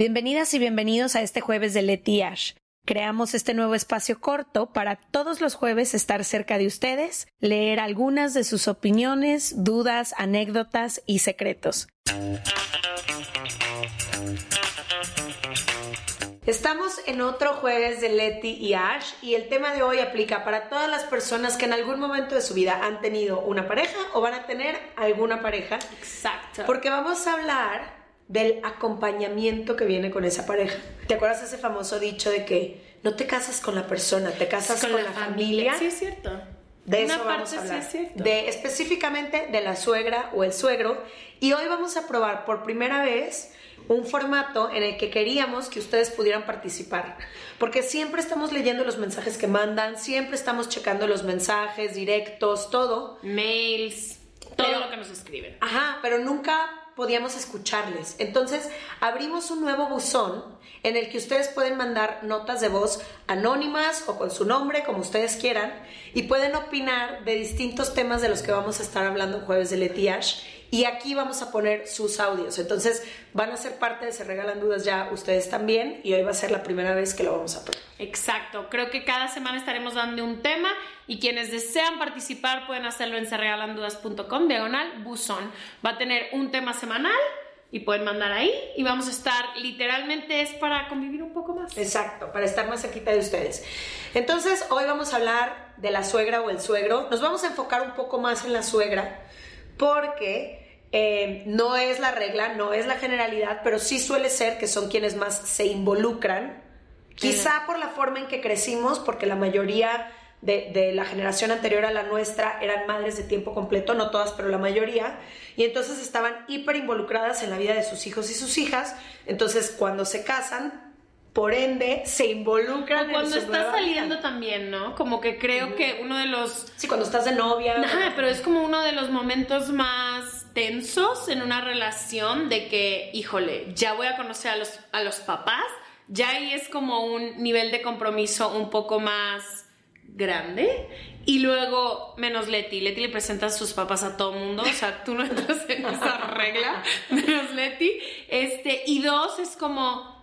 Bienvenidas y bienvenidos a este jueves de Leti Ash. Creamos este nuevo espacio corto para todos los jueves estar cerca de ustedes, leer algunas de sus opiniones, dudas, anécdotas y secretos. Estamos en otro jueves de Leti y Ash y el tema de hoy aplica para todas las personas que en algún momento de su vida han tenido una pareja o van a tener alguna pareja. Exacto. Porque vamos a hablar del acompañamiento que viene con esa pareja. ¿Te acuerdas ese famoso dicho de que no te casas con la persona, te casas con, la, familia? Sí, es cierto. De Una eso vamos parte a sí hablar. es de específicamente de la suegra o el suegro. Y hoy vamos a probar por primera vez un formato en el que queríamos que ustedes pudieran participar. Porque siempre estamos leyendo los mensajes que mandan, siempre estamos checando los mensajes directos, todo. Mails, todo Pero- lo que nos escriben. Ajá, pero nunca podíamos escucharles. Entonces, abrimos un nuevo buzón en el que ustedes pueden mandar notas de voz anónimas o con su nombre, como ustedes quieran, y pueden opinar de distintos temas de los que vamos a estar hablando jueves de Letiash. Y aquí vamos a poner sus audios. Entonces, van a ser parte de Se Regalan Dudas ya ustedes también, y hoy va a ser la primera vez que lo vamos a probar. Exacto. Creo que cada semana estaremos dando un tema y quienes desean participar pueden hacerlo en serregalandudas.com, diagonal, buzón. Va a tener un tema semanal y pueden mandar ahí y vamos a estar, literalmente es para convivir un poco más. Exacto, para estar más cerquita de ustedes. Entonces, hoy vamos a hablar de la suegra o el suegro. Nos vamos a enfocar un poco más en la suegra porque eh, no es la regla, no es la generalidad, pero sí suele ser que son quienes más se involucran. Quizá por la forma en que crecimos, porque la mayoría de, de la generación anterior a la nuestra eran madres de tiempo completo, no todas, pero la mayoría, y entonces estaban hiper involucradas en la vida de sus hijos y sus hijas. Entonces, cuando se casan, por ende, se involucran O cuando en su estás saliendo vida. también, ¿no? Como que creo que uno de los Sí, cuando estás de novia. Ajá, pero es como uno de los momentos más tensos en una relación de que, híjole, ya voy a conocer a los, a los papás, ya ahí es como un nivel de compromiso un poco más grande. Y luego, menos Leti, Leti le presenta a sus papás a todo mundo, o sea, tú no entras en esa regla, menos Leti. Este, y dos, es como,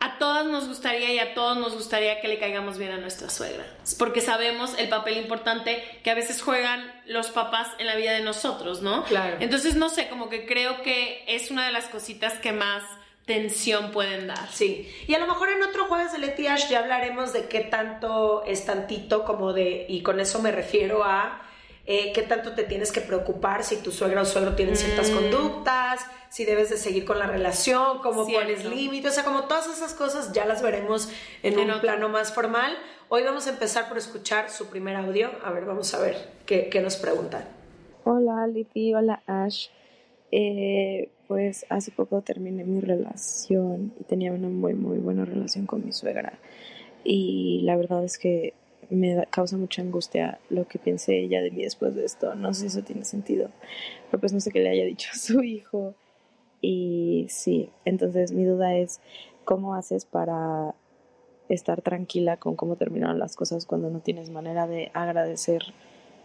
a todas nos gustaría y a todos nos gustaría que le caigamos bien a nuestra suegra. Porque sabemos el papel importante que a veces juegan los papás en la vida de nosotros, ¿no? Claro. Entonces, no sé, como que creo que es una de las cositas que más tensión pueden dar. Sí, y a lo mejor en otro jueves de Letiash ya hablaremos de qué tanto es tantito como de, y con eso me refiero a eh, qué tanto te tienes que preocupar si tu suegra o suegro tienen ciertas Mm. conductas, si debes de seguir con la relación, cómo Cierto. pones límites, o sea, como todas esas cosas ya las veremos en, En un otro. plano más formal. Hoy vamos a empezar por escuchar su primer audio, a ver, vamos a ver qué, qué nos preguntan. Hola Liti, hola Ash. Eh, pues hace poco terminé mi relación y tenía una muy muy buena relación con mi suegra y la verdad es que me causa mucha angustia lo que piense ella de mí después de esto. No sé si eso tiene sentido, pero pues no sé qué le haya dicho a su hijo y sí, entonces mi duda es cómo haces para estar tranquila con cómo terminaron las cosas cuando no tienes manera de agradecer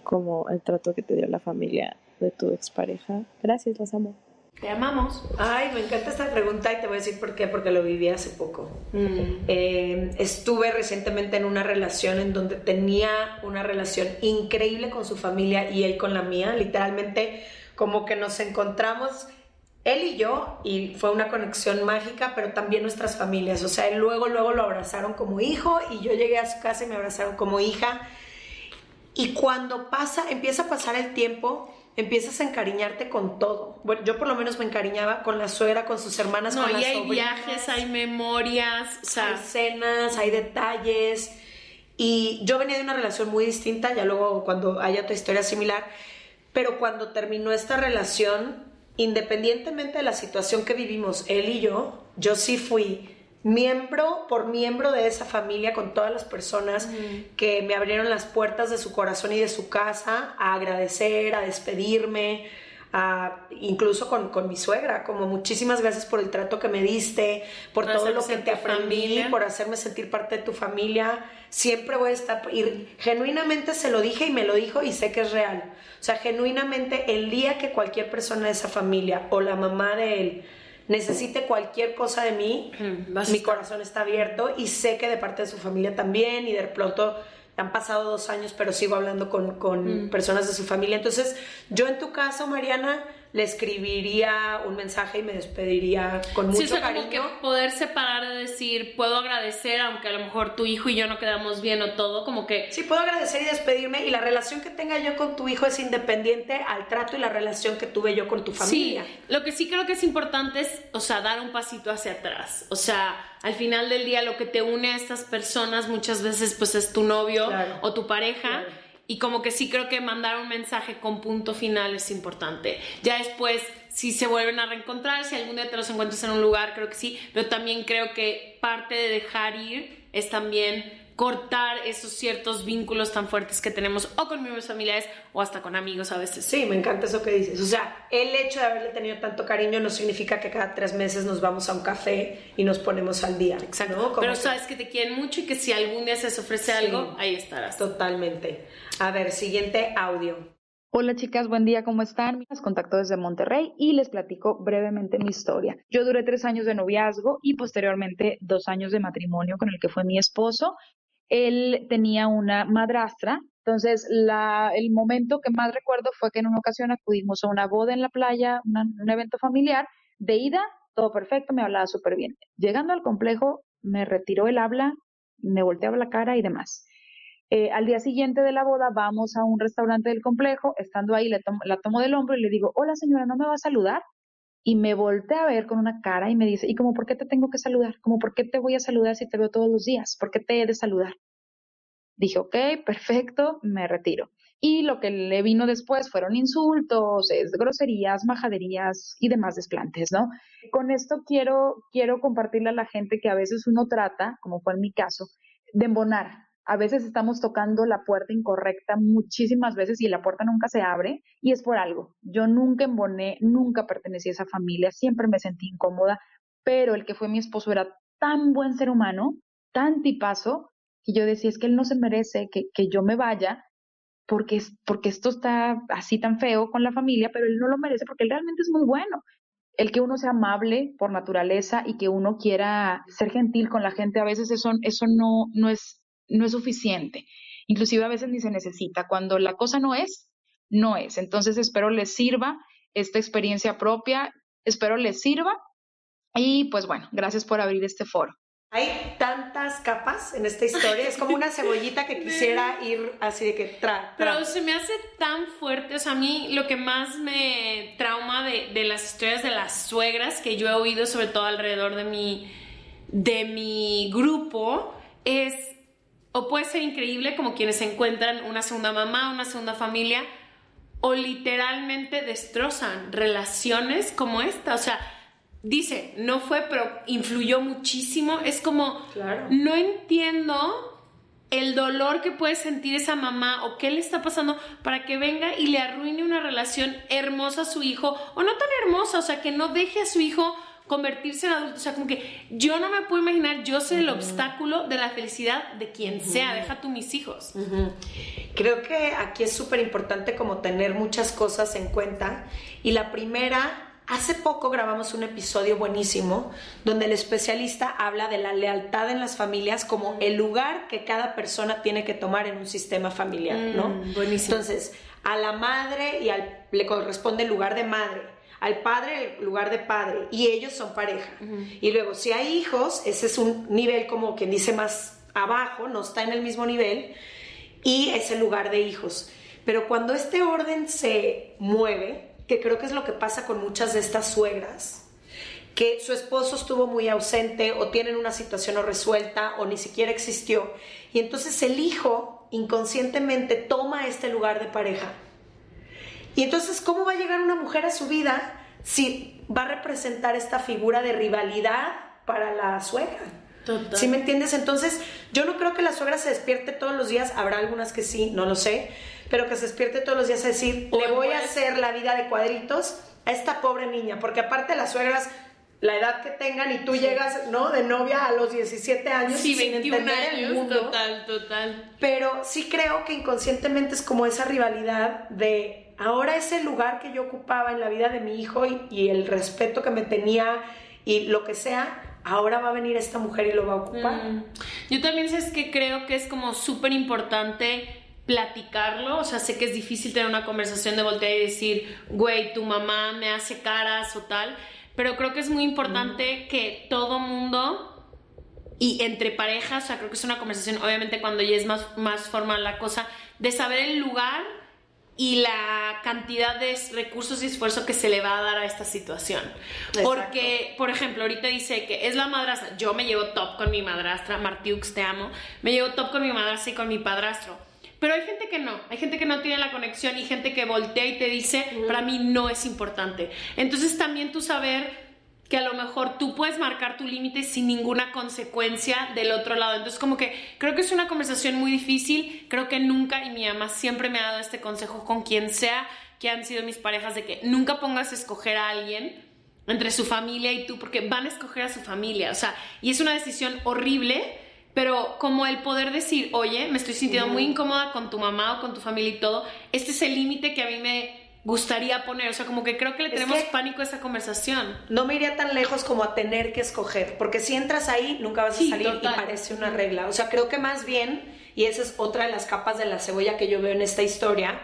como el trato que te dio la familia de tu expareja. Gracias, los amo. Te amamos. Ay, me encanta esta pregunta y te voy a decir por qué, porque lo viví hace poco. Eh, estuve recientemente en una relación en donde tenía una relación increíble con su familia y él con la mía. Literalmente, como que nos encontramos él y yo y fue una conexión mágica, pero también nuestras familias. O sea, él luego, luego lo abrazaron como hijo y yo llegué a su casa y me abrazaron como hija. Y cuando pasa, empieza a pasar el tiempo, empiezas a encariñarte con todo. Bueno, yo por lo menos me encariñaba con la suegra, con sus hermanas, No, con y las hay sobrinas. viajes, hay memorias, o hay sea, escenas, hay detalles. Y yo venía de una relación muy distinta, ya luego cuando haya otra historia similar, pero cuando terminó esta relación, independientemente de la situación que vivimos él y yo, yo sí fui miembro por miembro de esa familia con todas las personas que me abrieron las puertas de su corazón y de su casa a agradecer, a despedirme, a- incluso con, con mi suegra, como muchísimas gracias por el trato que me diste, por Por todo lo que te aprendí, familia. por hacerme sentir parte de tu familia. Siempre voy a estar, y genuinamente se lo dije y me lo dijo y sé que es real. O sea, genuinamente el día que cualquier persona de esa familia o la mamá de él necesite cualquier cosa de mí, mi corazón está abierto y sé que de parte de su familia también y de pronto han pasado dos años, pero sigo hablando con, con mm. personas de su familia. Entonces, yo en tu caso, Mariana, le escribiría un mensaje y me despediría con mucho sí, o cariño. Como que poder separar de decir, puedo agradecer, aunque a lo mejor tu hijo y yo no quedamos bien o todo, como que... Sí, puedo agradecer y despedirme y la relación que tenga yo con tu hijo es independiente al trato y la relación que tuve yo con tu familia. Sí, lo que sí creo que es importante es, o sea, dar un pasito hacia atrás. O sea, al final del día lo que te une a estas personas muchas veces pues es tu novio o tu pareja. Y como que sí creo que mandar un mensaje con punto final es importante. Ya después, si se vuelven a reencontrar, si algún día te los encuentras en un lugar, creo que sí. Pero también creo que parte de dejar ir es también cortar esos ciertos vínculos tan fuertes que tenemos o con miembros familiares o hasta con amigos a veces. Sí, me encanta eso que dices. O sea, el hecho de haberle tenido tanto cariño no significa que cada tres meses nos vamos a un café y nos ponemos al día. Exacto. Pero sabes que te quieren mucho y que si algún día se les ofrece algo, ahí estarás. Totalmente. A ver, siguiente audio. Hola chicas, buen día, ¿cómo están? Las contacto desde Monterrey y les platico brevemente mi historia. Yo duré tres años de noviazgo y posteriormente dos años de matrimonio con el que fue mi esposo él tenía una madrastra. Entonces, el momento que más recuerdo fue que en una ocasión acudimos a una boda en la playa, un evento familiar. De ida, todo perfecto, me hablaba súper bien. Llegando al complejo, me retiró el habla, me volteaba la cara y demás. Eh, al día siguiente de la boda, vamos a un restaurante del complejo. Estando ahí, la tomo del hombro y le digo, hola señora, ¿no me va a saludar? y me voltea a ver con una cara y me dice, ¿y como por qué te tengo que saludar? ¿Como por qué te voy a saludar si te veo todos los días? ¿Por qué te he de saludar? Dije, ok, perfecto, me retiro. Y lo que le vino después fueron insultos, groserías, majaderías y demás desplantes, ¿no? Con esto quiero, quiero compartirle a la gente que a veces uno trata, como fue en mi caso, de embonar, a veces estamos tocando la puerta incorrecta muchísimas veces y la puerta nunca se abre y es por algo. Yo nunca emboné, nunca pertenecí a esa familia, siempre me sentí incómoda, pero el que fue mi esposo era tan buen ser humano, tan tipazo, que yo decía, es que él no se merece que, yo me vaya porque, porque esto está así tan feo con la familia, pero él no lo merece porque él realmente es muy bueno el que uno sea amable por naturaleza y que uno quiera ser gentil con la gente, a veces eso, no, es, no es suficiente. Inclusive a veces ni se necesita. Cuando la cosa no es, no es. Entonces espero les sirva esta experiencia propia, espero les sirva y pues bueno, gracias por abrir este foro. Hay tantas capas en esta historia, es como una cebollita que quisiera ir así de que tra, Pero se me hace tan fuerte, o sea, a mí lo que más me trauma de, de, las historias de las suegras que yo he oído, sobre todo alrededor de mi, de mi grupo, es o puede ser increíble como quienes encuentran una segunda mamá, una segunda familia, o literalmente destrozan relaciones como esta. O sea, dice, no fue, pero influyó muchísimo. Es como, no entiendo el dolor que puede sentir esa mamá o qué le está pasando para que venga y le arruine una relación hermosa a su hijo, o no tan hermosa, o sea, que no deje a su hijo convertirse en adulto. O sea, como que yo no me puedo imaginar yo ser el obstáculo de la felicidad de quien sea. Deja tú mis hijos. Creo que aquí es súper importante como tener muchas cosas en cuenta. Y la primera Hace poco grabamos un episodio buenísimo donde el especialista habla de la lealtad en las familias como el lugar que cada persona tiene que tomar en un sistema familiar, ¿no? Mm, buenísimo. Entonces, a la madre y al, le corresponde el lugar de madre al padre el lugar de padre y ellos son pareja. Y luego, si hay hijos, ese es un nivel como quien dice más abajo, no está en el mismo nivel, y es el lugar de hijos. Pero cuando este orden se mueve, que creo que es lo que pasa con muchas de estas suegras, que su esposo estuvo muy ausente o tienen una situación no resuelta o ni siquiera existió, y entonces el hijo inconscientemente toma este lugar de pareja y entonces, ¿cómo va a llegar una mujer a su vida si va a representar esta figura de rivalidad para la suegra? Total. ¿Sí me entiendes? Entonces, yo no creo que la suegra se despierte todos los días, habrá algunas que sí, no lo sé, pero que se despierte todos los días a decir, le voy a hacer la vida de cuadritos a esta pobre niña, porque aparte las suegras la edad que tengan y tú llegas, ¿no? De novia a los 17 años sí, sin entender años, el mundo. Total, total. Pero sí creo que inconscientemente es como esa rivalidad de ahora ese lugar que yo ocupaba en la vida de mi hijo y, el respeto que me tenía y lo que sea, ahora va a venir esta mujer y lo va a ocupar. Mm. Yo también sé que creo que es como súper importante platicarlo, o sea, sé que es difícil tener una conversación de voltear y decir, güey, tu mamá me hace caras o tal, pero creo que es muy importante que todo mundo y entre parejas, o sea, creo que es una conversación, obviamente cuando ya es más, más formal la cosa, de saber el lugar y la cantidad de recursos y esfuerzo que se le va a dar a esta situación. Porque, por ejemplo, ahorita dice que es la madrastra, yo me llevo top con mi madrastra, Martiux, te amo, me llevo top con mi madrastra y con mi padrastro pero hay gente que no, hay gente que no tiene la conexión y gente que voltea y te dice, para mí no es importante. Entonces también tú saber que a lo mejor tú puedes marcar tu límite sin ninguna consecuencia del otro lado. Entonces como que creo que es una conversación muy difícil, creo que nunca, y mi mamá siempre me ha dado este consejo con quien sea que han sido mis parejas, de que nunca pongas a escoger a alguien entre su familia y tú, porque van a escoger a su familia, o sea, y es una decisión horrible pero como el poder decir, oye, me estoy sintiendo muy incómoda con tu mamá o con tu familia y todo, este es el límite que a mí me gustaría poner, o sea, como que creo que le tenemos pánico a esa conversación. No me iría tan lejos como a tener que escoger, porque si entras ahí nunca vas a salir y parece una regla. O sea, creo que más bien, y esa es otra de las capas de la cebolla que yo veo en esta historia,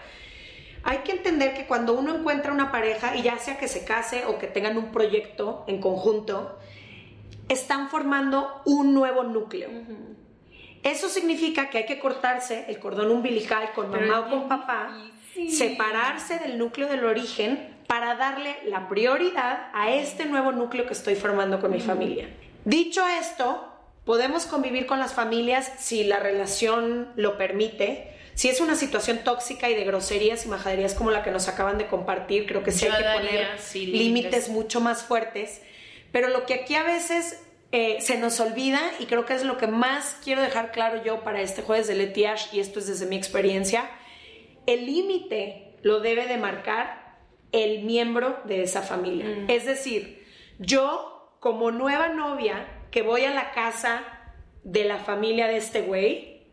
hay que entender que cuando uno encuentra una pareja, y ya sea que se case o que tengan un proyecto en conjunto, están formando un nuevo núcleo. Eso significa que hay que cortarse el cordón umbilical con mamá o con papá, separarse del núcleo del origen para darle la prioridad a este nuevo núcleo que estoy formando con mi familia. Dicho esto, podemos convivir con las familias si la relación lo permite. Si es una situación tóxica y de groserías y majaderías como la que nos acaban de compartir, creo que sí hay que poner límites mucho más fuertes. Pero lo que aquí a veces eh, se nos olvida, y creo que es lo que más quiero dejar claro yo para este jueves de Letiash, y esto es desde mi experiencia, el límite lo debe de marcar el miembro de esa familia. Mm. Es decir, yo como nueva novia que voy a la casa de la familia de este güey,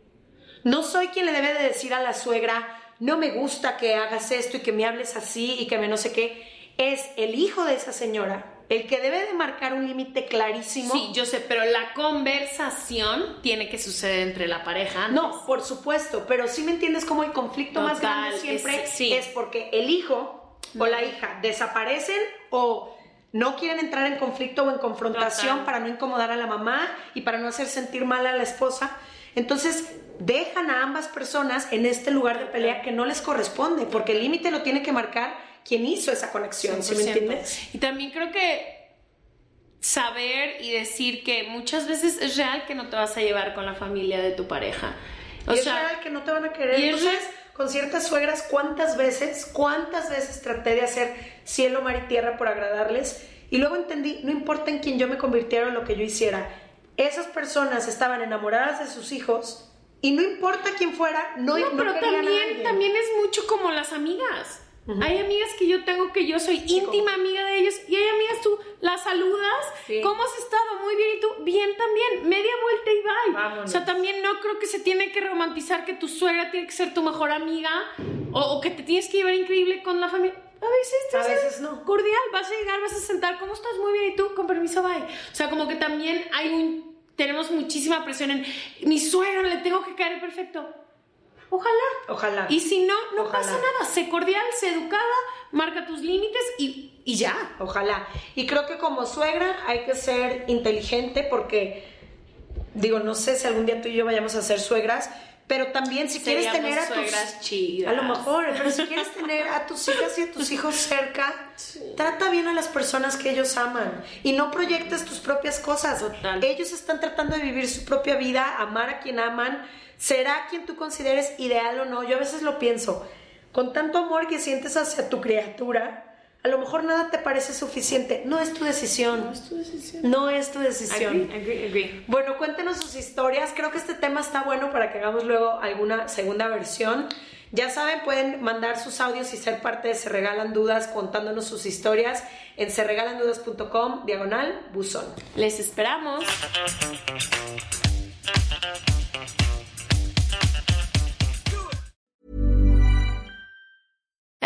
no soy quien le debe de decir a la suegra, no me gusta que hagas esto y que me hables así y que me no sé qué. Es el hijo de esa señora el que debe de marcar un límite clarísimo. Sí, yo sé, pero la conversación tiene que suceder entre la pareja. No, por supuesto, pero sí me entiendes como el conflicto más grande siempre es, porque el hijo o la hija desaparecen o no quieren entrar en conflicto o en confrontación para no incomodar a la mamá y para no hacer sentir mal a la esposa. Entonces, dejan a ambas personas en este lugar de pelea que no les corresponde, porque el límite lo tiene que marcar quién hizo esa conexión, ¿sí me entiendes? Y también creo que saber y decir que muchas veces es real que no te vas a llevar con la familia de tu pareja. O es real que no te van a querer. Y Entonces, con ciertas suegras, ¿cuántas veces, cuántas veces traté de hacer cielo, mar y tierra por agradarles? Y luego entendí, no importa en quién yo me convirtiera o lo que yo hiciera, esas personas estaban enamoradas de sus hijos y no importa quién fuera, no, no, no pero también, también es mucho como las amigas. Hay amigas que yo tengo que yo soy íntima amiga de ellos y hay amigas tú las saludas, ¿cómo has estado? Muy bien y tú, bien también, media vuelta y bye. O sea, también no creo que se tiene que romantizar que tu suegra tiene que ser tu mejor amiga o, que te tienes que llevar increíble con la familia. A veces, a veces no. Cordial, vas a llegar, vas a sentar, ¿cómo estás? Muy bien y tú, con permiso, bye. O sea, como que también hay un tenemos muchísima presión en mi suegra le tengo que caer perfecto Ojalá. Ojalá. Y si no, no pasa nada. Sé cordial, sé educada, marca tus límites y, y ya. Ojalá. Y creo que como suegra hay que ser inteligente porque, digo, no sé si algún día tú y yo vayamos a ser suegras, pero también si quieres tener a tus chidas. a lo mejor pero si quieres tener a tus hijas y a tus hijos cerca trata bien a las personas que ellos aman y no proyectes tus propias cosas Total. ellos están tratando de vivir su propia vida amar a quien aman será quien tú consideres ideal o no. Yo a veces lo pienso, con tanto amor que sientes hacia tu criatura, a lo mejor nada te parece suficiente. No es tu decisión. No es tu decisión. No es tu decisión. Bueno, cuéntenos sus historias. Creo que este tema está bueno para que hagamos luego alguna segunda versión. Ya saben, pueden mandar sus audios y ser parte de Se Regalan Dudas contándonos sus historias en serregalandudas.com, diagonal, buzón. Les esperamos.